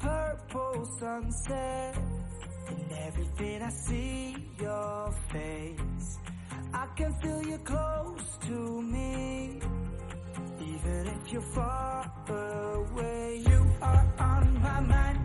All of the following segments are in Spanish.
Purple sunset. And everything I see your face. I can feel you close to me. Even if you're far away You are on my mind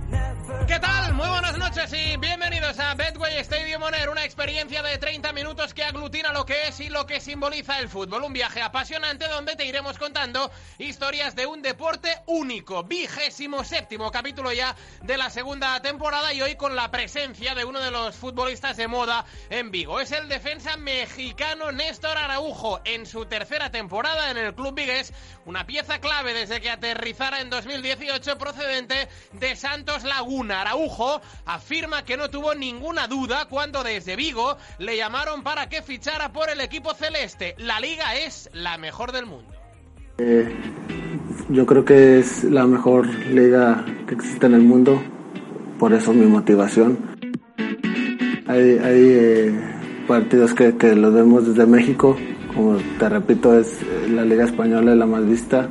¿Qué tal? Muy buenas noches y bienvenidos a Betway Stadium On Air, una experiencia de 30 minutos que aglutina lo que es y lo que simboliza el fútbol. Un viaje apasionante donde te iremos contando historias de un deporte único. Vigésimo séptimo capítulo ya de la segunda temporada y hoy con la presencia de uno de los futbolistas de moda en Vigo. Es el defensa mexicano Néstor Araujo en su tercera temporada en el club vigués, una pieza clave desde que aterrizara en 2018 procedente de Santos Laguna. Araujo afirma que no tuvo ninguna duda cuando desde Vigo le llamaron para que fichara por el equipo celeste. La liga es la mejor del mundo. Eh, yo creo que es la mejor liga que existe en el mundo, por eso mi motivación. Hay, eh, partidos que, que los vemos desde México, como te repito, es la liga española es la más vista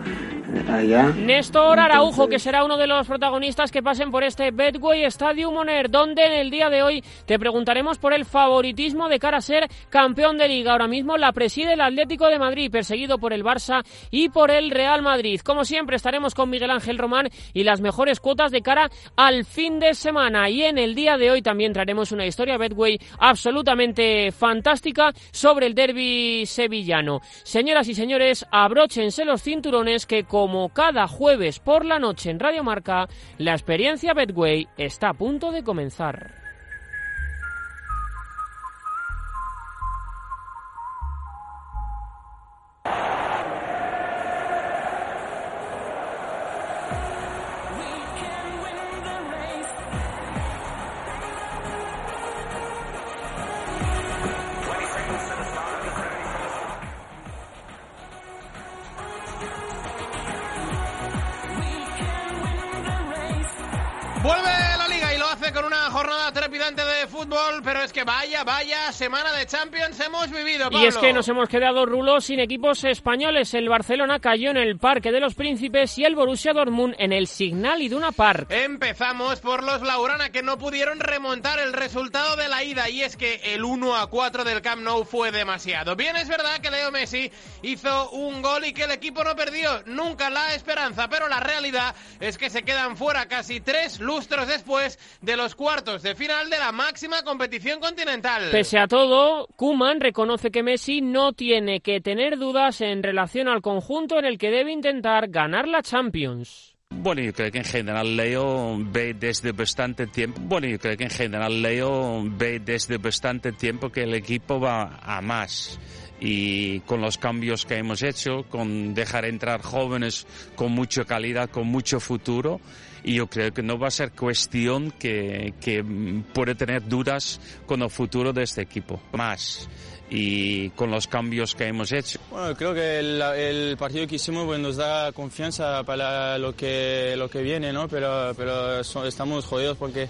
allá. Néstor Araujo, que será uno de los protagonistas que pasen por este Betway Stadium On Air, donde en el día de hoy te preguntaremos por el favoritismo de cara a ser campeón de liga. Ahora mismo la preside el Atlético de Madrid, perseguido por el Barça y por el Real Madrid. Como siempre, estaremos con Miguel Ángel Román y las mejores cuotas de cara al fin de semana. Y en el día de hoy también traeremos una historia Betway absolutamente fantástica sobre el derby sevillano. Señoras y señores, abróchense los cinturones que como cada jueves por la noche en Radio Marca, la experiencia Betway está a punto de comenzar. Jornada trepidante de fútbol, pero es que vaya, vaya semana de Champions hemos vivido, Pablo. Y es que nos hemos quedado rulos sin equipos españoles. El Barcelona cayó en el Parque de los Príncipes y el Borussia Dortmund en el Signal Iduna Park. Empezamos por los Laurana que no pudieron remontar el resultado de la ida y es que el 1 a 4 del Camp Nou fue demasiado. Bien es verdad que Leo Messi hizo un gol y que el equipo no perdió nunca la esperanza, pero la realidad es que se quedan fuera casi tres lustros después de los cuartos de final de la máxima competición continental. Pese a todo, Kuman reconoce que Messi no tiene que tener dudas en relación al conjunto en el que debe intentar ganar la Champions. Bueno, yo creo que en general Leo ve desde bastante tiempo. Bueno, yo creo que en general Leo ve desde bastante tiempo que el equipo va a más. Y con los cambios que hemos hecho, con dejar entrar jóvenes con mucha calidad, con mucho futuro, y yo creo que no va a ser cuestión que, que puede tener dudas con el futuro de este equipo. Más. Y con los cambios que hemos hecho. Bueno, creo que el, el partido que hicimos pues, nos da confianza para lo que, lo que viene, ¿no? Pero, pero so- estamos jodidos porque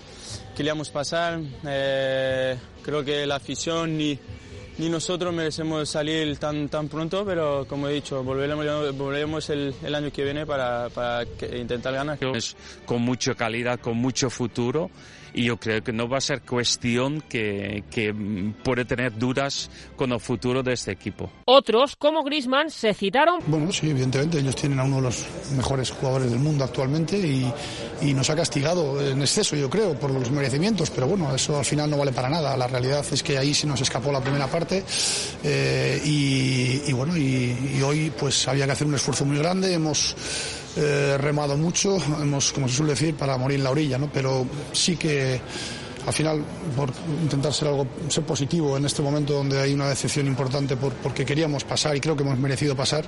queríamos pasar. Eh, creo que la afición ni, ni nosotros merecemos salir tan, tan pronto, pero como he dicho, volveremos, volveremos el, el año que viene para, para intentar ganar. Es con mucha calidad, con mucho futuro y yo creo que no va a ser cuestión que, que puede tener dudas con el futuro de este equipo. Otros, como Griezmann, se citaron Bueno, sí, evidentemente ellos tienen a uno de los mejores jugadores del mundo actualmente y, y nos ha castigado en exceso, yo creo, por los merecimientos, pero bueno, eso al final no vale para nada. La realidad es que ahí se nos escapó la primera parte eh, y, y bueno, y, y hoy pues había que hacer un esfuerzo muy grande, hemos eh, remado mucho, hemos, como se suele decir, para morir en la orilla, ¿no? Pero sí que al final, por intentar ser algo, ser positivo en este momento donde hay una decepción importante por, porque queríamos pasar y creo que hemos merecido pasar,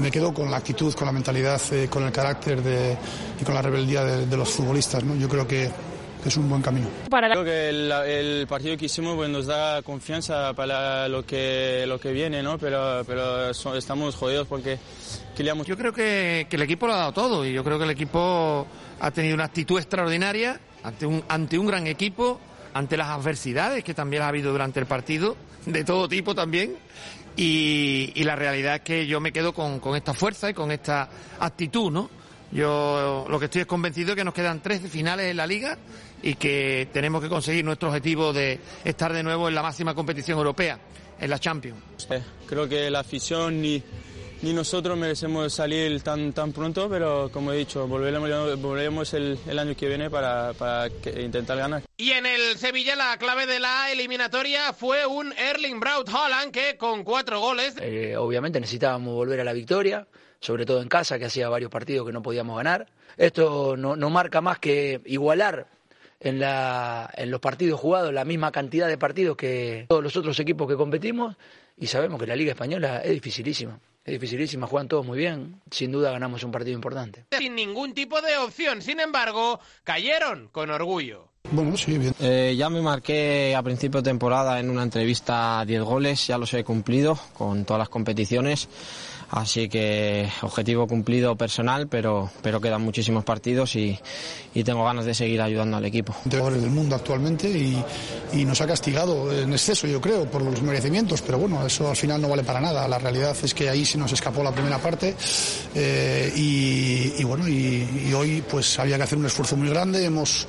me quedo con la actitud, con la mentalidad, eh, con el carácter de, y con la rebeldía de, de los futbolistas. ¿no? Yo creo que es un buen camino. Creo que el, el partido que hicimos pues, nos da confianza para lo que, lo que viene, ¿no? pero, pero so- estamos jodidos porque queríamos... Yo creo que, que el equipo lo ha dado todo y yo creo que el equipo ha tenido una actitud extraordinaria ante un, ante un gran equipo, ante las adversidades que también ha habido durante el partido, de todo tipo también. Y, y la realidad es que yo me quedo con, con esta fuerza y con esta actitud, ¿no? Yo lo que estoy es convencido es que nos quedan tres finales en la liga y que tenemos que conseguir nuestro objetivo de estar de nuevo en la máxima competición europea, en la Champions. Eh, Creo que la afición ni, ni nosotros merecemos salir tan, tan pronto, pero como he dicho, volveremos, volveremos el, el año que viene para, para que- intentar ganar. Y en el Sevilla la clave de la eliminatoria fue un Erling Braut Haaland que con cuatro goles Eh, obviamente necesitábamos volver a la victoria, sobre todo en casa, que hacía varios partidos que no podíamos ganar. Esto no, marca más que igualar en, la, en los partidos jugados la misma cantidad de partidos que todos los otros equipos que competimos y sabemos que la Liga Española es dificilísima. Es dificilísima, juegan todos muy bien. Sin duda ganamos un partido importante. sin ningún tipo de opción. Sin embargo, cayeron con orgullo. Bueno, sí, bien. Eh, ya me marqué a principio de temporada en una entrevista 10 goles, ya los he cumplido con todas las competiciones, así que objetivo cumplido personal, pero, pero quedan muchísimos partidos y, y tengo ganas de seguir ayudando al equipo. jugadores del mundo actualmente y, y nos ha castigado en exceso, yo creo, por los merecimientos, pero bueno, eso al final no vale para nada. La realidad es que ahí se nos escapó la primera parte eh, y, y bueno, y, y hoy pues había que hacer un esfuerzo muy grande, hemos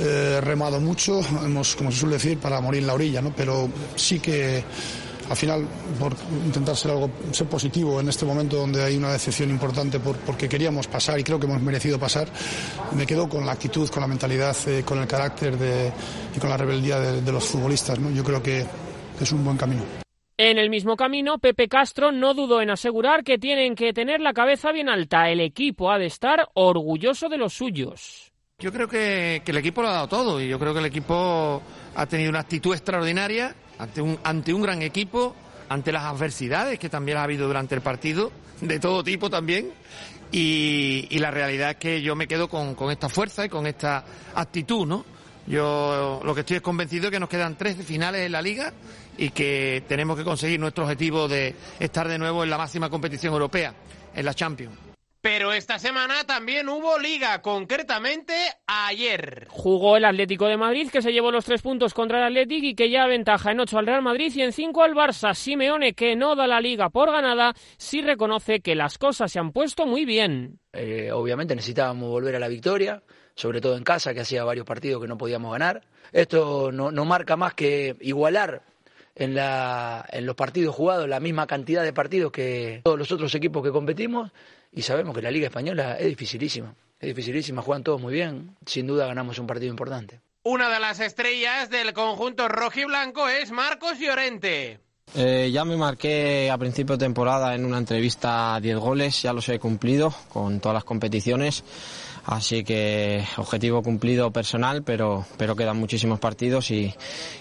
eh, remado mucho, hemos, como se suele decir, para morir en la orilla, ¿no? Pero sí que al final, por intentar ser algo, ser positivo en este momento donde hay una decepción importante por, porque queríamos pasar y creo que hemos merecido pasar, me quedo con la actitud, con la mentalidad, eh, con el carácter de, y con la rebeldía de, de los futbolistas. ¿no? Yo creo que es un buen camino. En el mismo camino, Pepe Castro no dudó en asegurar que tienen que tener la cabeza bien alta. El equipo ha de estar orgulloso de los suyos. Yo creo que, el equipo lo ha dado todo y yo creo que el equipo ha tenido una actitud extraordinaria ante un, ante un gran equipo, ante las adversidades que también ha habido durante el partido, de todo tipo también. Y, la realidad es que yo me quedo con, con esta fuerza y con esta actitud, ¿no? Yo lo que estoy es convencido es que nos quedan tres finales en la liga y que tenemos que conseguir nuestro objetivo de estar de nuevo en la máxima competición europea, en la Champions. Pero esta semana también hubo liga, concretamente ayer. Jugó el Atlético de Madrid, que se llevó los tres puntos contra el Atlético y que ya aventaja en ocho al Real Madrid y en cinco al Barça. Simeone, que no da la liga por ganada, sí reconoce que las cosas se han puesto muy bien. Eh, obviamente necesitábamos volver a la victoria, sobre todo en casa, que hacía varios partidos que no podíamos ganar. Esto no, no marca más que igualar en, la, en los partidos jugados la misma cantidad de partidos que todos los otros equipos que competimos y sabemos que la Liga Española es dificilísima. Es dificilísima, juegan todos muy bien. Sin duda ganamos un partido importante. Una de las estrellas del conjunto rojiblanco es Marcos Llorente. Eh, ya me marqué a principio de temporada en una entrevista 10 goles, ya los he cumplido con todas las competiciones, así que objetivo cumplido personal, pero, pero quedan muchísimos partidos y,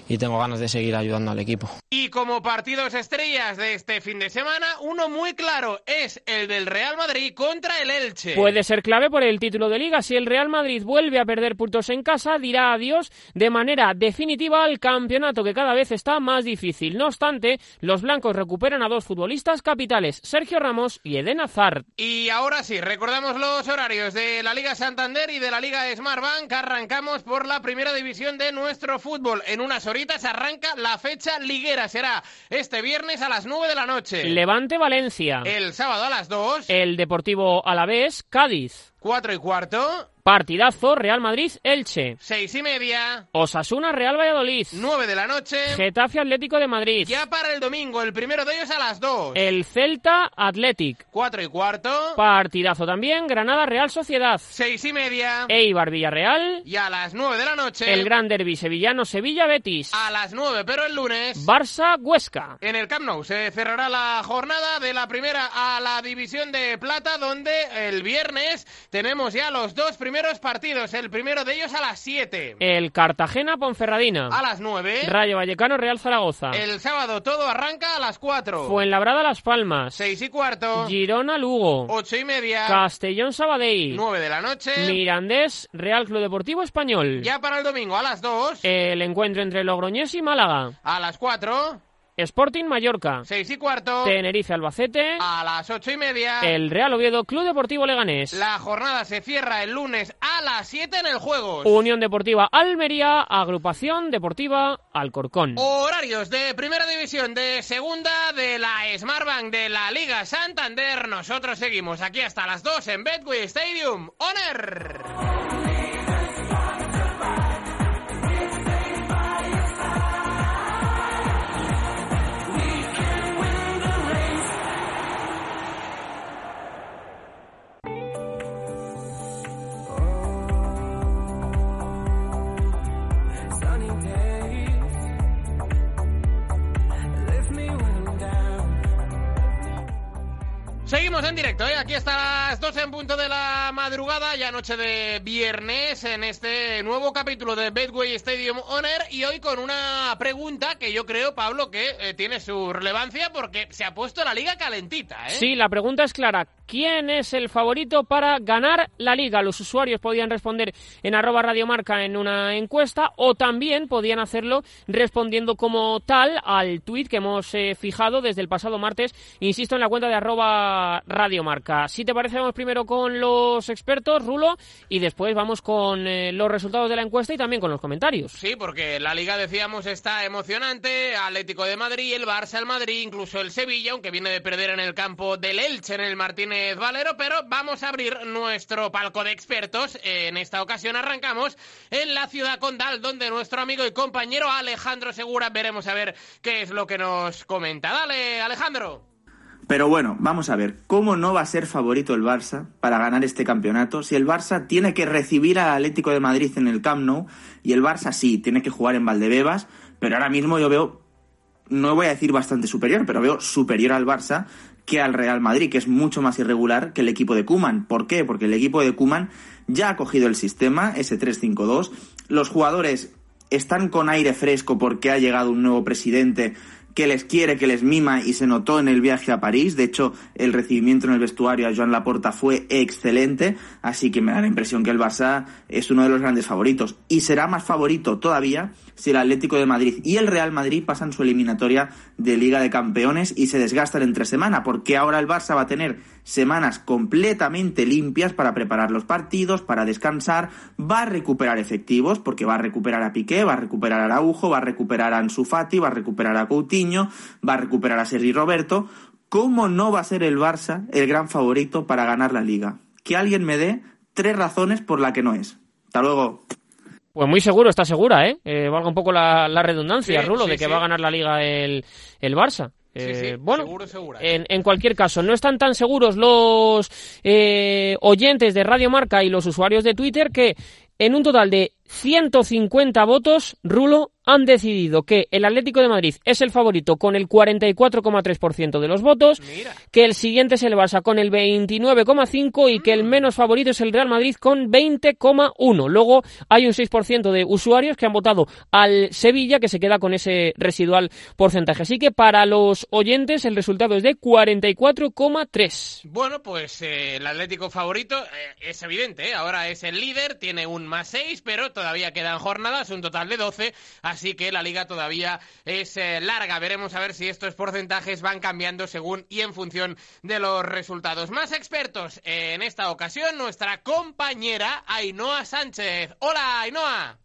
y tengo ganas de seguir ayudando al equipo. Y como partidos estrellas de este fin de semana, uno muy claro es el del Real Madrid contra el Elche. Puede ser clave por el título de liga. Si el Real Madrid vuelve a perder puntos en casa, dirá adiós de manera definitiva al campeonato que cada vez está más difícil. No obstante, los blancos recuperan a dos futbolistas capitales, Sergio Ramos y Eden Hazard. Y ahora sí, recordamos los horarios de la Liga Santander y de la Liga Smartbank. Arrancamos por la primera división de nuestro fútbol. En unas horitas arranca la fecha liguera. Será este viernes a las 9 de la noche. Levante Valencia. El sábado a las 2. El Deportivo Alavés Cádiz. 4 y cuarto. Partidazo Real Madrid Elche. Seis y media. Osasuna Real Valladolid. 9 de la noche. Getafe Atlético de Madrid. Ya para el domingo, el primero de ellos a las 2. El Celta Athletic. 4 y cuarto. Partidazo también Granada Real Sociedad. Seis y media. Eibar Villarreal. Y a las 9 de la noche. El gran derbi sevillano Sevilla Betis. A las 9, pero el lunes. Barça Huesca. En el Camp Nou se cerrará la jornada de la primera a la división de plata, donde el viernes tenemos ya los dos primeros partidos. El primero de ellos a las 7. El Cartagena Ponferradina. A las 9. Rayo Vallecano Real Zaragoza. El sábado todo arranca a las 4. Fuenlabrada Las Palmas. 6 y cuarto. Girona Lugo. 8 y media. Castellón Sabadell. 9 de la noche. Mirandés Real Club Deportivo Español. Ya para el domingo a las 2. El encuentro entre Logroñés y Málaga. A las 4. Sporting Mallorca. 6 y cuarto. Tenerife Albacete. A las ocho y media. El Real Oviedo Club Deportivo Leganés. La jornada se cierra el lunes a las 7 en el Juegos. Unión Deportiva Almería, Agrupación Deportiva Alcorcón. Horarios de Primera División, de Segunda, de la Smartbank, de la Liga Santander. Nosotros seguimos aquí hasta las 2 en Betway Stadium. ¡Honor! En directo, ¿eh? aquí hasta las 12 en punto de la madrugada, ya noche de viernes, en este nuevo capítulo de Bedway Stadium Honor y hoy con una pregunta que yo creo, Pablo, que eh, tiene su relevancia porque se ha puesto la liga calentita. ¿eh? Sí, la pregunta es clara. ¿Quién es el favorito para ganar la liga? Los usuarios podían responder en arroba radiomarca en una encuesta o también podían hacerlo respondiendo como tal al tuit que hemos eh, fijado desde el pasado martes, insisto, en la cuenta de arroba radiomarca. Si te parece, vamos primero con los expertos, Rulo, y después vamos con eh, los resultados de la encuesta y también con los comentarios. Sí, porque la liga, decíamos, está emocionante. Atlético de Madrid, el Barça, el Madrid, incluso el Sevilla, aunque viene de perder en el campo del Elche, en el Martínez Valero, pero vamos a abrir nuestro palco de expertos. En esta ocasión arrancamos en la ciudad condal, donde nuestro amigo y compañero Alejandro Segura veremos a ver qué es lo que nos comenta. Dale, Alejandro. Pero bueno, vamos a ver, ¿cómo no va a ser favorito el Barça para ganar este campeonato si el Barça tiene que recibir al Atlético de Madrid en el Camp Nou y el Barça sí, tiene que jugar en Valdebebas, pero ahora mismo yo veo, no voy a decir bastante superior, pero veo superior al Barça que al Real Madrid, que es mucho más irregular que el equipo de Kuman. ¿Por qué? Porque el equipo de Kuman ya ha cogido el sistema, ese 3-5-2. Los jugadores están con aire fresco porque ha llegado un nuevo presidente que les quiere, que les mima y se notó en el viaje a París. De hecho, el recibimiento en el vestuario a Joan Laporta fue excelente, así que me da la impresión que el Barça es uno de los grandes favoritos. Y será más favorito todavía si el Atlético de Madrid y el Real Madrid pasan su eliminatoria de Liga de Campeones y se desgastan entre semana, porque ahora el Barça va a tener semanas completamente limpias para preparar los partidos, para descansar, va a recuperar efectivos, porque va a recuperar a Piqué, va a recuperar a Araujo, va a recuperar a Ansu Fati, va a recuperar a Coutinho, va a recuperar a Sergi Roberto. ¿Cómo no va a ser el Barça el gran favorito para ganar la Liga? Que alguien me dé tres razones por la que no es. Hasta luego. Pues muy seguro, está segura, ¿eh? eh valga un poco la, la redundancia, Sí, Rulo, sí, de que sí. va a ganar la liga el, el Barça. Eh, bueno, seguro, segura. en, en cualquier caso, no están tan seguros los eh, oyentes de Radio Marca y los usuarios de Twitter que en un total de 150 votos, Rulo han decidido que el Atlético de Madrid es el favorito con el 44,3% de los votos, que el siguiente es el Barça con el 29,5% y que el menos favorito es el Real Madrid con 20,1%. Luego hay un 6% de usuarios que han votado al Sevilla que se queda con ese residual porcentaje. Así que para los oyentes el resultado es de 44,3%. Bueno, pues eh, el Atlético favorito eh, es evidente, ¿eh? ahora es el líder, tiene un más 6, pero todavía quedan jornadas, un total de 12, así que la liga todavía es eh, larga. Veremos a ver si estos porcentajes van cambiando según y en función de los resultados. Más expertos en esta ocasión, nuestra compañera Ainhoa Sánchez. Hola, Ainhoa.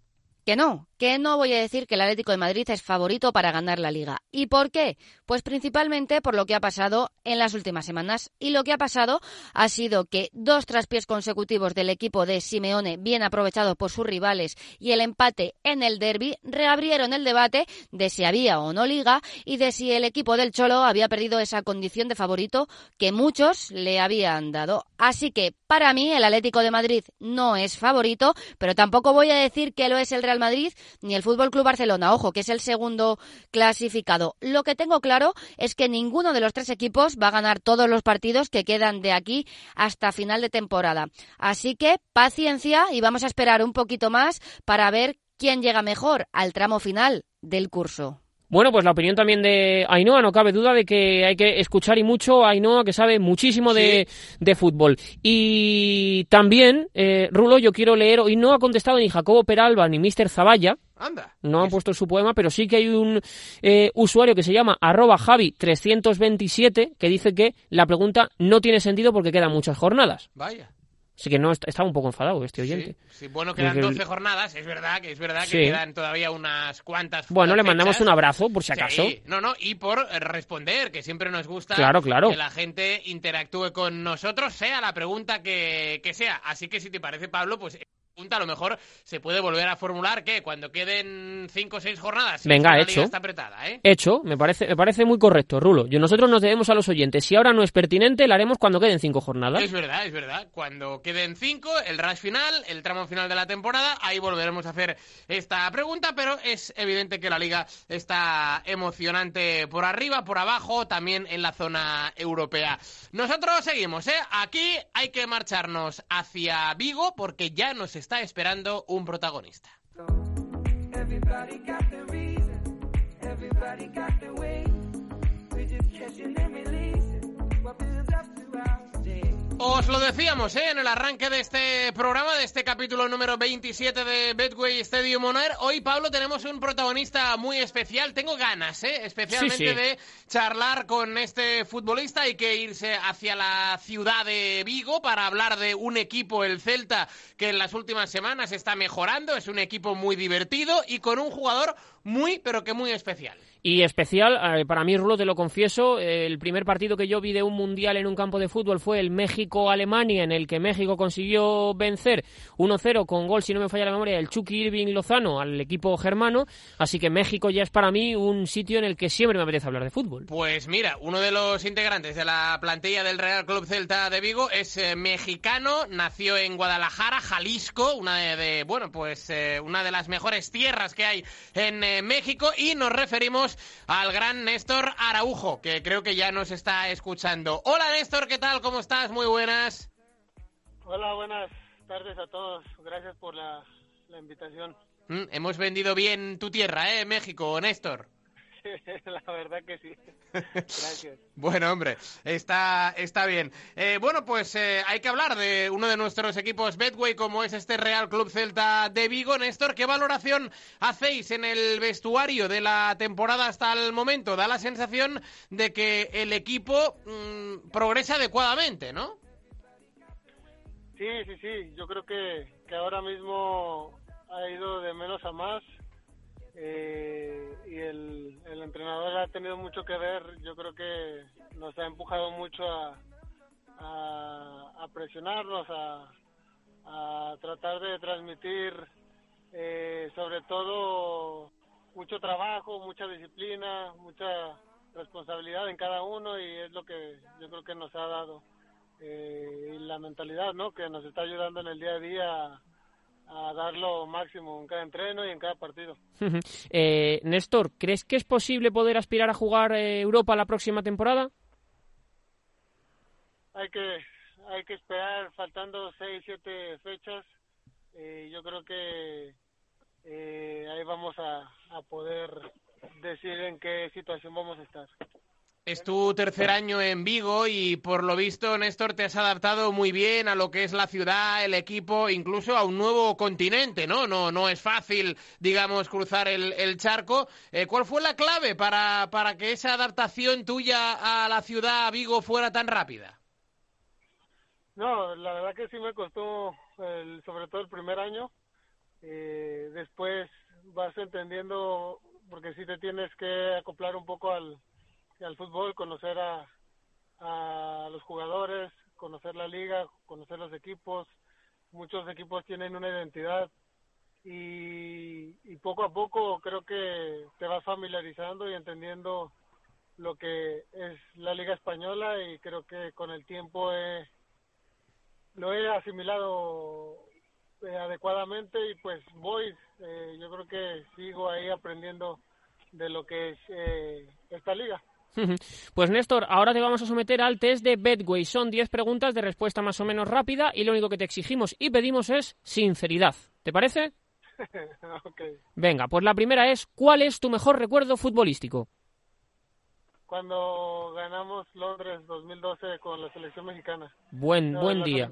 Que no, que no voy a decir que el Atlético de Madrid es favorito para ganar la liga. ¿Y por qué? Pues principalmente por lo que ha pasado en las últimas semanas. Y lo que ha pasado ha sido que dos traspiés consecutivos del equipo de Simeone, bien aprovechados por sus rivales, y el empate en el derby, reabrieron el debate de si había o no liga y de si el equipo del Cholo había perdido esa condición de favorito que muchos le habían dado. Así que, para mí, el Atlético de Madrid no es favorito, pero tampoco voy a decir que lo es el Real Real Madrid ni el Fútbol Club Barcelona, ojo, que es el segundo clasificado. Lo que tengo claro es que ninguno de los tres equipos va a ganar todos los partidos que quedan de aquí hasta final de temporada. Así que paciencia y vamos a esperar un poquito más para ver quién llega mejor al tramo final del curso. Bueno, pues la opinión también de Ainhoa, no cabe duda de que hay que escuchar y mucho a Ainhoa, que sabe muchísimo de, de fútbol. Y también, eh, Rulo, yo quiero leer, hoy no ha contestado ni Jacobo Peralba ni Mister Zavalla, Anda. no han puesto su poema, pero sí que hay un eh, usuario que se llama arroba Javi327 que dice que la pregunta no tiene sentido porque quedan muchas jornadas. Vaya. Así que no est- estaba un poco enfadado este oyente. Sí, bueno, quedan Porque- 12 jornadas, es verdad que es verdad Sí. que quedan todavía unas cuantas Bueno, le fechas. mandamos un abrazo, por si acaso. Sí, no, no, y por responder, que siempre nos gusta Claro, claro. que la gente interactúe con nosotros, sea la pregunta que, que sea. Así que si te parece, Pablo, pues pregunta a lo mejor se puede volver a formular que cuando queden 5 o 6 jornadas, Venga, la hecho. liga está apretada, ¿eh? Hecho, me parece, me parece muy correcto, Rulo. Yo, nosotros nos debemos a los oyentes. Si ahora no es pertinente, lo haremos cuando queden cinco jornadas. Es verdad, es verdad. Cuando queden cinco, el rush final, el tramo final de la temporada, ahí volveremos a hacer esta pregunta, pero es evidente que la liga está emocionante por arriba, por abajo, también en la zona europea. Nosotros seguimos, ¿eh? Aquí hay que marcharnos hacia Vigo porque ya nos está esperando un protagonista. Os lo decíamos ¿eh? en el arranque de este programa, de este capítulo número 27 de Betway Stadium On Air. Hoy, Pablo, tenemos un protagonista muy especial. Tengo ganas, ¿eh? especialmente Sí, sí. de charlar con este futbolista. Hay que irse hacia la ciudad de Vigo para hablar de un equipo, el Celta, que en las últimas semanas está mejorando. Es un equipo muy divertido y con un jugador muy, pero que muy especial. Y especial, eh, para mí, Rulo, te lo confieso, eh, el primer partido que yo vi de un mundial en un campo de fútbol fue el México-Alemania, en el que México consiguió vencer 1-0 con gol, si no me falla la memoria, del Chucky Irving Lozano al equipo germano. Así que México ya es para mí un sitio en el que siempre me apetece hablar de fútbol. Pues mira, uno de los integrantes de la plantilla del Real Club Celta de Vigo es eh, mexicano, nació en Guadalajara, Jalisco, una de, bueno, pues una de las mejores tierras que hay en México y nos referimos al gran Néstor Araujo, que creo que ya nos está escuchando. Hola Néstor, ¿qué tal? ¿Cómo estás? Muy buenas. Hola, buenas tardes a todos. Gracias por la, la invitación. Mm, hemos vendido bien tu tierra, ¿eh? México, Néstor. la verdad que sí. Gracias. Bueno, hombre, está, está bien. Eh, bueno, pues eh, hay que hablar de uno de nuestros equipos Betway, como es este Real Club Celta de Vigo. Néstor, ¿qué valoración hacéis en el vestuario de la temporada hasta el momento? Da la sensación de que el equipo mm, progresa adecuadamente, ¿no? Sí, sí, sí. Yo creo que, que ahora mismo ha ido de menos a más. Eh, y el, el entrenador ha tenido mucho que ver. Yo creo que nos ha empujado mucho a, a, presionarnos, a, a tratar de transmitir eh, sobre todo mucho trabajo, mucha disciplina, mucha responsabilidad en cada uno y es lo que yo creo que nos ha dado eh, la mentalidad, ¿no? Que nos está ayudando en el día a día a, dar lo máximo en cada entreno y en cada partido. eh, Néstor, ¿crees que es posible poder aspirar a jugar eh, Europa la próxima temporada? Hay que hay que esperar faltando seis siete fechas. Eh, yo creo que eh, ahí vamos a, a poder decir en qué situación vamos a estar. Es tu tercer año en Vigo y por lo visto, Néstor, te has adaptado muy bien a lo que es la ciudad, el equipo, incluso a un nuevo continente, ¿no? No, no es fácil, digamos, cruzar el, charco. Eh, ¿Cuál fue la clave para, para que esa adaptación tuya a la ciudad, a Vigo, fuera tan rápida? No, la verdad que sí me costó, el, sobre todo el primer año. Eh, después vas entendiendo, porque sí te tienes que acoplar un poco al, al fútbol, conocer a, a los jugadores, conocer la liga, conocer los equipos. Muchos equipos tienen una identidad y, y poco a poco creo que te vas familiarizando y entendiendo lo que es la liga española y creo que con el tiempo he, lo he asimilado eh, adecuadamente y pues voy, eh, yo creo que sigo ahí aprendiendo de lo que es eh, esta liga. Pues Néstor, ahora te vamos a someter al test de Bedway. Son 10 preguntas de respuesta más o menos rápida y lo único que te exigimos y pedimos es sinceridad. ¿Te parece? okay. Venga, pues la primera es, ¿cuál es tu mejor recuerdo futbolístico? Cuando ganamos Londres 2012 con la selección mexicana. Buen, No, buen día.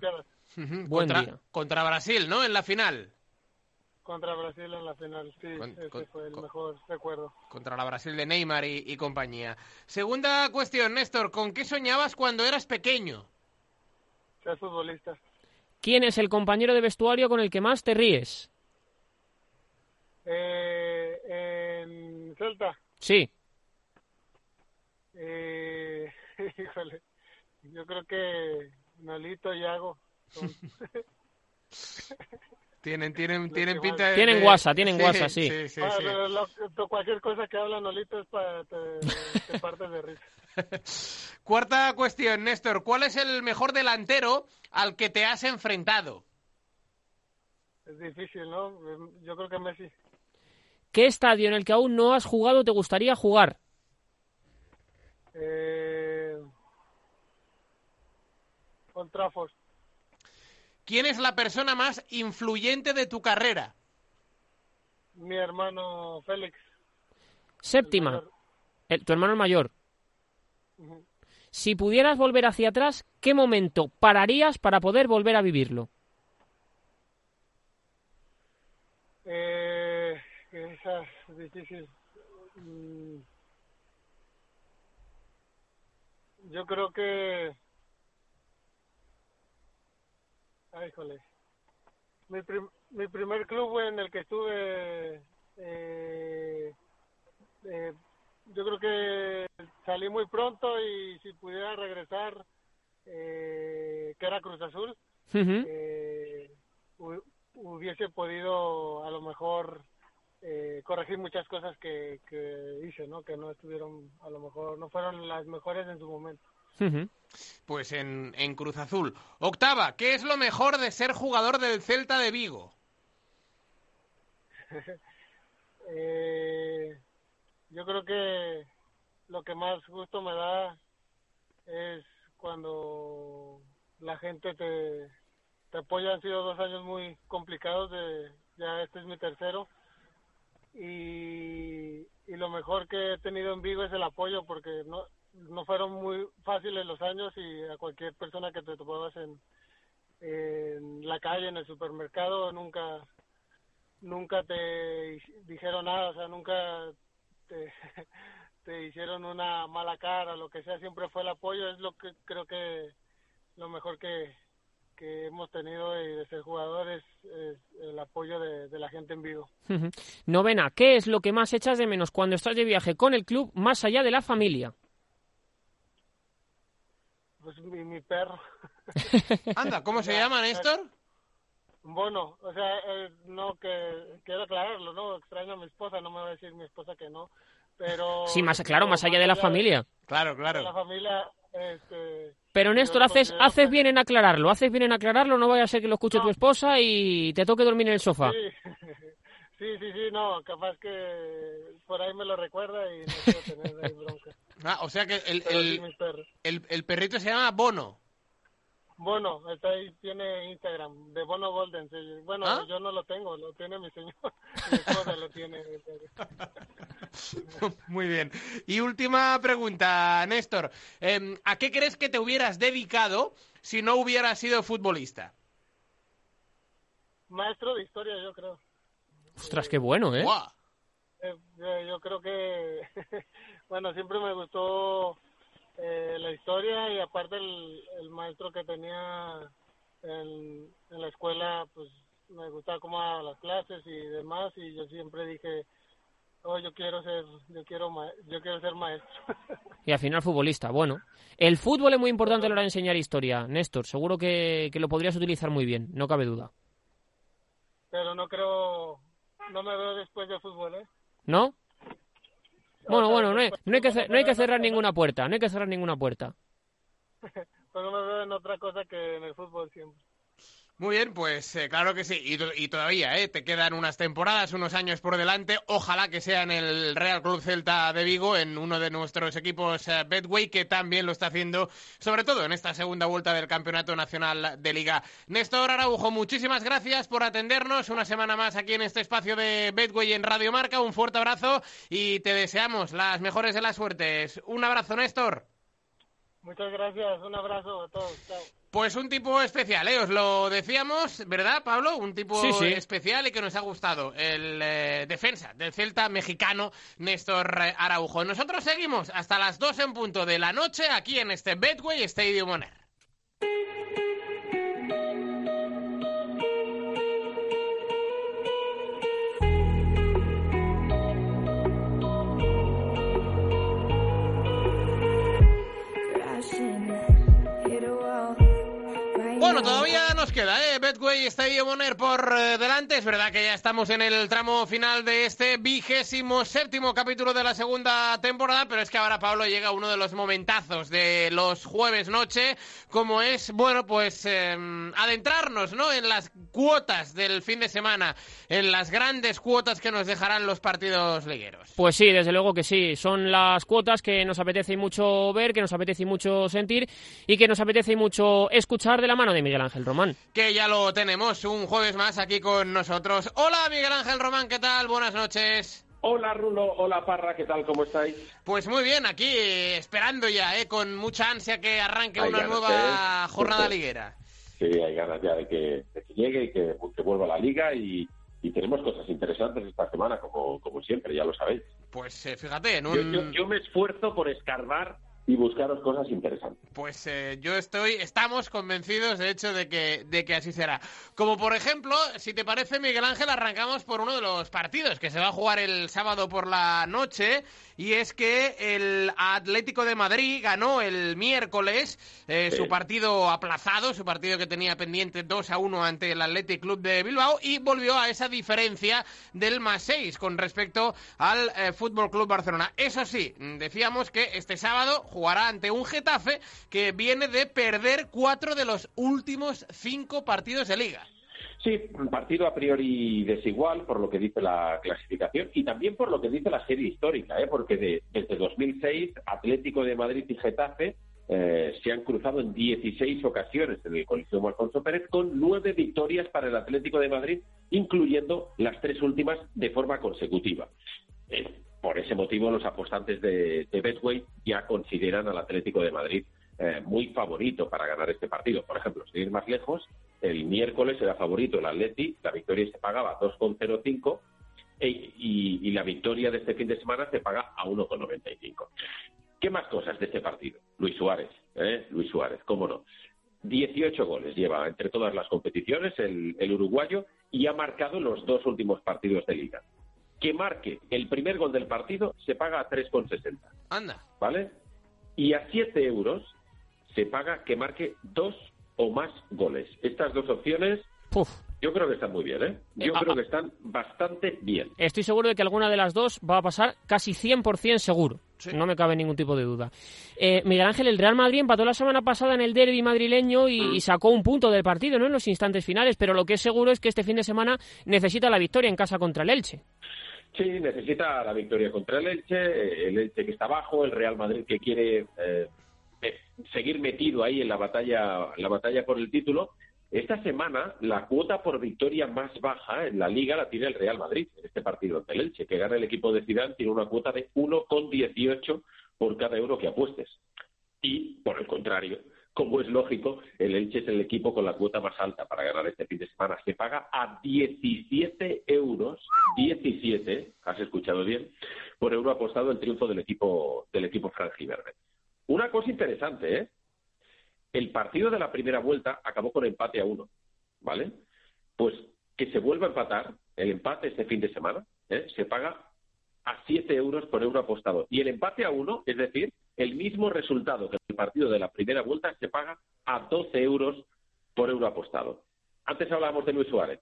Buen contra, día. contra Brasil, ¿no? En la final. Contra Brasil en la final, sí, Con- ese con- fue el con- mejor recuerdo. Contra la Brasil de Neymar y, y compañía. Segunda cuestión, Néstor. ¿Con qué soñabas cuando eras pequeño? Ser futbolista. ¿Quién es el compañero de vestuario con el que más te ríes? Eh, en Celta, Sí. eh, híjole, yo creo que Nolito y Yago. son- Tienen, tienen, tienen pinta de... Tienen guasa, tienen guasa, sí. Sí, sí, Ah, sí. pero lo- cualquier cosa que habla Nolito es para te, te partes de risa. Cuarta cuestión, Néstor. ¿Cuál es el mejor delantero al que te has enfrentado? Es difícil, ¿no? Yo creo que Messi. ¿Qué estadio en el que aún no has jugado te gustaría jugar? Eh, Old Trafford. ¿Quién es la persona más influyente de tu carrera? Mi hermano Félix. Séptima. El- tu hermano el mayor. Si pudieras volver hacia atrás, ¿qué momento pararías para poder volver a vivirlo? Eh, esa es difícil. Mm, Yo creo que... Ay, jole. Mi, prim- mi primer club en el que estuve... eh, eh, yo creo que salí muy pronto y si pudiera regresar, eh, que era Cruz Azul, eh, hu- hubiese podido a lo mejor eh, corregir muchas cosas que, que hice, ¿no? Que no estuvieron, a lo mejor, no fueron las mejores en su momento. Pues en, en Cruz Azul. Octava, ¿qué es lo mejor de ser jugador del Celta de Vigo? Eh, yo creo que lo que más gusto me da es cuando la gente te, te apoya. Han sido dos años muy complicados, de, ya este es mi tercero. Y, y lo mejor que he tenido en Vigo es el apoyo, porque no, no fueron muy fáciles los años y a cualquier persona que te topabas en, en la calle, en el supermercado, nunca nunca te dijeron nada, o sea, nunca te, te hicieron una mala cara, lo que sea, siempre fue el apoyo, es lo que creo que lo mejor que, que hemos tenido y de ser jugadores es el apoyo de, la gente en vivo. Novena, ¿qué es lo que más echas de menos cuando estás de viaje con el club más allá de la familia? Pues mi, mi perro. Anda, ¿cómo se llama, Néstor? Bueno, o sea, eh, no que quiero aclararlo, ¿no? Extraño a mi esposa, no me va a decir mi esposa que no, pero... Sí, más claro, más allá de la familia. Claro, de la claro. familia, este... Pero Néstor, haces, haces bien en aclararlo, haces bien en aclararlo, no vaya a ser que lo escuche tu esposa y te toque dormir en el sofá. Sí, sí, sí, sí, no, capaz que por ahí me lo recuerda y no quiero tener ahí bronca. Ah, o sea que el, el, el, el perrito se llama Bono. Bono, está ahí, tiene Instagram, de Bono Golden. sí. Bueno, ¿Ah? yo no lo tengo, lo tiene mi señor. mi esposa lo tiene. Muy bien. Y última pregunta, Néstor. Em, ¿A qué crees que te hubieras dedicado si no hubieras sido futbolista? Maestro de historia, yo creo. Ostras, qué bueno, ¿eh? Eh, eh, yo creo que, bueno, siempre me gustó eh, la historia y aparte el, el maestro que tenía en, en la escuela, pues me gustaba cómo las clases y demás y yo siempre dije, oh, yo quiero ser, yo quiero, ma- yo quiero ser maestro. Y al final futbolista, bueno. El fútbol es muy importante a la hora de enseñar historia, Néstor. Seguro que, que lo podrías utilizar muy bien, no cabe duda. Pero no creo, no me veo después de fútbol, ¿eh? ¿No? Bueno, bueno, no hay, después- no hay que, no hay que cerrar ninguna puerta, no hay que cerrar ninguna puerta. Pero no me veo en otra cosa que en el fútbol siempre. Muy bien, pues eh, claro que sí. Y, to- y todavía, ¿eh? Te quedan unas temporadas, unos años por delante. Ojalá que sea en el Real Club Celta de Vigo, en uno de nuestros equipos eh, Betway, que también lo está haciendo, sobre todo en esta segunda vuelta del Campeonato Nacional de Liga. Néstor Araujo, muchísimas gracias por atendernos una semana más aquí en este espacio de Betway en Radio Marca. Un fuerte abrazo y te deseamos las mejores de las suertes. Un abrazo, Néstor. Muchas gracias, un abrazo a todos. Chao. Pues un tipo especial, ¿eh? Os lo decíamos, ¿verdad, Pablo? Un tipo Sí, sí. especial y que nos ha gustado. El eh, defensa del Celta mexicano, Néstor Araujo. Nosotros seguimos hasta las 2 en punto de la noche aquí en este Betway Stadium On Air. Bueno, todavía nos queda, ¿eh? Betway Stadium On Air por eh, delante. Es verdad que ya estamos en el tramo final de este vigésimo séptimo capítulo de la segunda temporada, pero es que ahora, Pablo, llega uno de los momentazos de los jueves noche, como es, bueno, pues eh, adentrarnos, ¿no? En las cuotas del fin de semana, en las grandes cuotas que nos dejarán los partidos ligueros. Pues sí, desde luego que sí. Son las cuotas que nos apetece mucho ver, que nos apetece mucho sentir y que nos apetece mucho escuchar de la mano de Miguel Ángel Román. Que ya lo tenemos un jueves más aquí con nosotros. Hola, Miguel Ángel Román, ¿qué tal? Buenas noches. Hola Rulo, hola Parra, ¿qué tal? ¿Cómo estáis? Pues muy bien, aquí eh, esperando ya, eh, con mucha ansia que arranque Hay una ganas, nueva ¿eh? jornada liguera. Sí, hay ganas ya de que, de que llegue y que, que vuelva a la liga y, y tenemos cosas interesantes esta semana, como, como siempre, ya lo sabéis. Pues eh, fíjate, en yo- yo me esfuerzo por escarbar y buscaros cosas interesantes. Pues eh, yo estoy, estamos convencidos de hecho de que, de que así será. Como por ejemplo, si te parece Miguel Ángel, arrancamos por uno de los partidos que se va a jugar el sábado por la noche y es que el Atlético de Madrid ganó el miércoles eh, Sí. su partido aplazado, su partido que tenía pendiente 2 a 1 ante el Athletic Club de Bilbao y volvió a esa diferencia del más 6 con respecto al eh, Fútbol Club Barcelona. Eso sí, decíamos que este sábado jugará ante un Getafe que viene de perder cuatro de los últimos cinco partidos de liga. Sí, un partido a priori desigual por lo que dice la clasificación y también por lo que dice la serie histórica, ¿eh? porque de- desde 2006 Atlético de Madrid y Getafe eh, se han cruzado en 16 ocasiones en el Coliseo Alfonso Pérez con nueve victorias para el Atlético de Madrid, incluyendo las tres últimas de forma consecutiva. Eh, por ese motivo, los apostantes de, de Betway ya consideran al Atlético de Madrid eh, muy favorito para ganar este partido. Por ejemplo, sin ir más lejos, el miércoles era favorito el Atleti, la victoria se pagaba a 2,05 e- y, y la victoria de este fin de semana se paga a 1,95. ¿Qué más cosas de este partido? Luis Suárez, ¿eh? Luis Suárez, cómo no. 18 goles lleva entre todas las competiciones el uruguayo y ha marcado los dos últimos partidos de liga. Que marque el primer gol del partido se paga a 3,60. Anda. ¿vale? Y a 7 euros se paga que marque dos o más goles. Estas dos opciones yo creo que están muy bien, ¿eh? Yo Eh, creo ah, que están bastante bien. Estoy seguro de que alguna de las dos va a pasar casi 100% seguro. No me cabe ningún tipo de duda. Eh, Miguel Ángel, el Real Madrid empató la semana pasada en el derby madrileño y, Mm. y sacó un punto del partido ¿no? en los instantes finales, pero lo que es seguro es que este fin de semana necesita la victoria en casa contra el Elche. Sí, necesita la victoria contra el Elche, eh, el Elche que está abajo, el Real Madrid que quiere eh, seguir metido ahí en la batalla, en la batalla por el título. Esta semana la cuota por victoria más baja en la liga la tiene el Real Madrid en este partido ante el Elche, que gana el equipo de Zidane tiene una cuota de 1,18 por cada euro que apuestes. Y por el contrario, como es lógico, el Elche es el equipo con la cuota más alta para ganar este fin de semana. Se paga a 17 euros, 17, has escuchado bien, por euro apostado el triunfo del equipo del equipo franjiverde. Una cosa interesante, ¿eh? El partido de la primera vuelta acabó con empate a uno, ¿vale? Pues que se vuelva a empatar, el empate este fin de semana, ¿eh? se paga a 7 euros por euro apostado. Y el empate a uno, es decir, el mismo resultado que el partido de la primera vuelta, se paga a 12 euros por euro apostado. Antes hablábamos de Luis Suárez.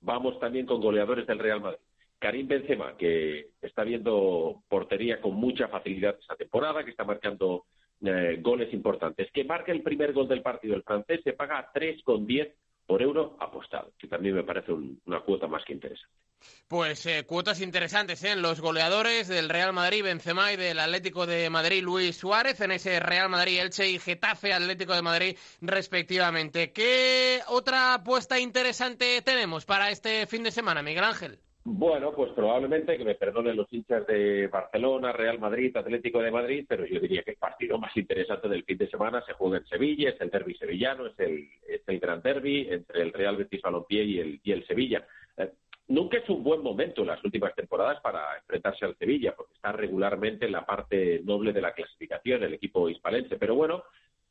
Vamos también con goleadores del Real Madrid. Karim Benzema, que está viendo portería con mucha facilidad esta temporada, que está marcando eh, goles importantes. Que marca el primer gol del partido el francés, se paga a 3,10 por euro apostado, que también me parece una cuota más que interesante. Pues eh, cuotas interesantes en ¿eh? los goleadores del Real Madrid, Benzema y del Atlético de Madrid, Luis Suárez, en ese Real Madrid, Elche y Getafe, Atlético de Madrid, respectivamente. ¿Qué otra apuesta interesante tenemos para este fin de semana, Miguel Ángel? Bueno, pues probablemente que me perdonen los hinchas de Barcelona, Real Madrid, Atlético de Madrid, pero yo diría que el partido más interesante del fin de semana se juega en Sevilla, es el derby sevillano, es el, es el gran derby entre el Real Betis Balompié y el, Sevilla. Eh, nunca es un buen momento en las últimas temporadas para enfrentarse al Sevilla, porque está regularmente en la parte noble de la clasificación el equipo hispalense, pero bueno,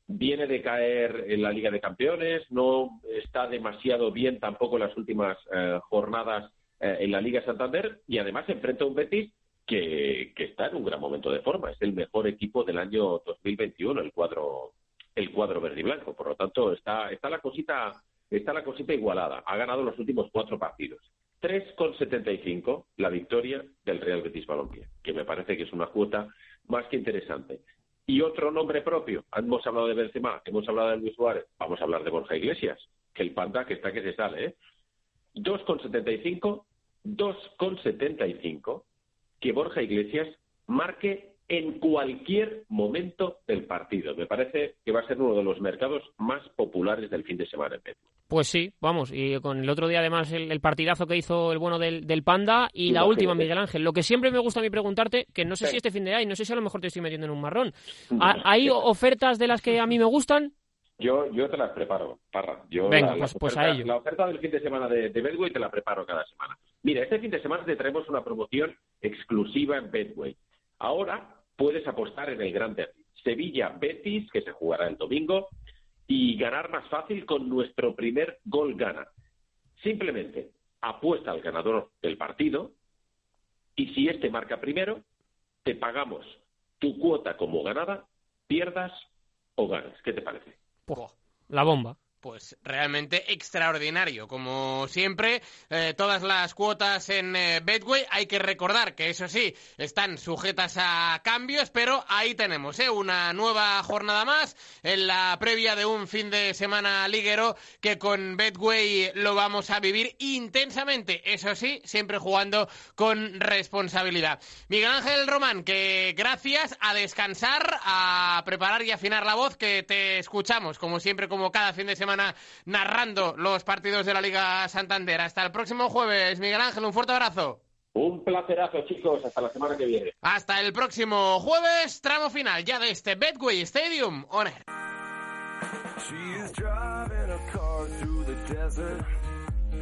viene de caer en la Liga de Campeones, no está demasiado bien tampoco en las últimas eh, jornadas eh, en la Liga Santander y además enfrenta a un Betis que, está en un gran momento de forma. Es el mejor equipo del año 2021, el cuadro, el cuadro verde y blanco. Por lo tanto, está, está, la cosita, está la cosita igualada. Ha ganado los últimos cuatro partidos. 3,75 la victoria del Real Betis Balompié, que me parece que es una cuota más que interesante. Y otro nombre propio. Hemos hablado de Benzema, hemos hablado de Luis Suárez, vamos a hablar de Borja Iglesias, que el panda que está que se sale, ¿eh? 2,75 2,75 que Borja Iglesias marque en cualquier momento del partido. Me parece que va a ser uno de los mercados más populares del fin de semana en Pues sí, vamos, y con el otro día además el, partidazo que hizo el bueno del, Panda y la última, Miguel Ángel. Lo que siempre me gusta a mí preguntarte, que no sé si este fin de hay, no sé si a lo mejor te estoy metiendo en un marrón. ¿Hay ofertas de las que a mí me gustan? Yo, yo te las preparo, Parra. Yo Venga, pues, pues, a ello. La oferta del fin de semana de, de Bedway te la preparo cada semana. Mira, este fin de semana te traemos una promoción exclusiva en Bedway. Ahora puedes apostar en el Gran Derby. Sevilla-Betis, que se jugará el domingo, y ganar más fácil con nuestro primer gol gana. Simplemente apuesta al ganador del partido y si este marca primero, te pagamos tu cuota como ganada, pierdas o ganas. ¿Qué te parece? la bomba pues realmente extraordinario. Como siempre, eh, todas las cuotas en eh, Betway, hay que recordar que eso sí, están sujetas a cambios, pero ahí tenemos ¿eh? una nueva jornada más en la previa de un fin de semana liguero que con Betway lo vamos a vivir intensamente, eso sí, siempre jugando con responsabilidad. Miguel Ángel Román, que gracias a descansar, a preparar y afinar la voz, que te escuchamos, como siempre, como cada fin de semana narrando los partidos de la Liga Santander. Hasta el próximo jueves, Miguel Ángel, un fuerte abrazo. Un placerazo, chicos. Hasta la semana que viene. Hasta el próximo jueves, tramo final ya de este Betway Stadium On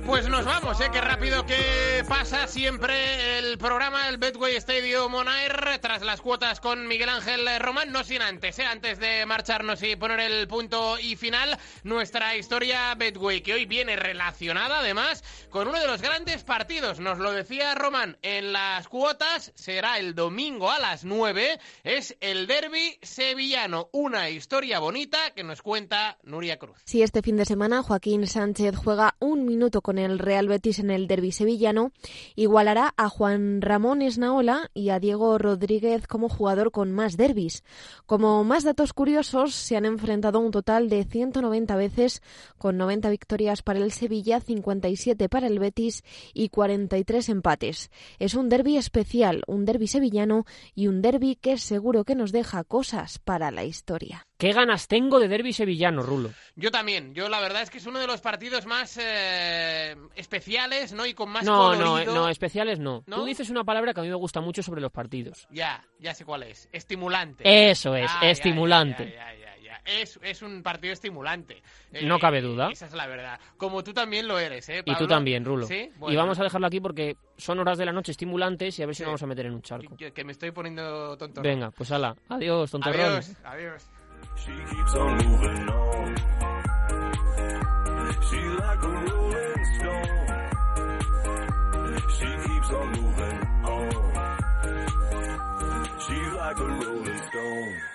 pues nos vamos, ¿eh? Qué rápido que pasa siempre el programa, el Betway Stadium On Air, tras las cuotas con Miguel Ángel Román, no sin antes, ¿eh? Antes de marcharnos y poner el punto y final, nuestra historia Betway, que hoy viene relacionada además con uno de los grandes partidos. Nos lo decía Román, en las cuotas será el domingo a las 9, es el derby sevillano, una historia bonita que nos cuenta Nuria Cruz. Si este fin de semana Joaquín Sánchez juega un minuto con con el Real Betis en el derby sevillano, igualará a Juan Ramón Esnaola y a Diego Rodríguez como jugador con más derbis. Como más datos curiosos, se han enfrentado un total de 190 veces, con 90 victorias para el Sevilla, 57 para el Betis y 43 empates. Es un derby especial, un derby sevillano y un derby que seguro que nos deja cosas para la historia. ¿Qué ganas tengo de derby sevillano, Rulo? Yo también. Yo la verdad es que es uno de los partidos más eh, especiales, ¿no? Y con más no, No, no, especiales no. Tú dices una palabra que a mí me gusta mucho sobre los partidos. Ya, ya sé cuál es. Estimulante. Eso es, estimulante. es, es, un partido estimulante. no cabe eh, duda. Esa es la verdad. Como tú también lo eres, ¿eh? Y tú también, Rulo. Y vamos a dejarlo aquí porque son horas de la noche estimulantes y a ver si nos vamos a meter en un charco. que me estoy poniendo tonto. Venga, pues ala. Adiós, tontorrón. Adiós, adiós. She keeps on moving on. She like a rolling stone. She keeps on moving on. She's like a rolling stone.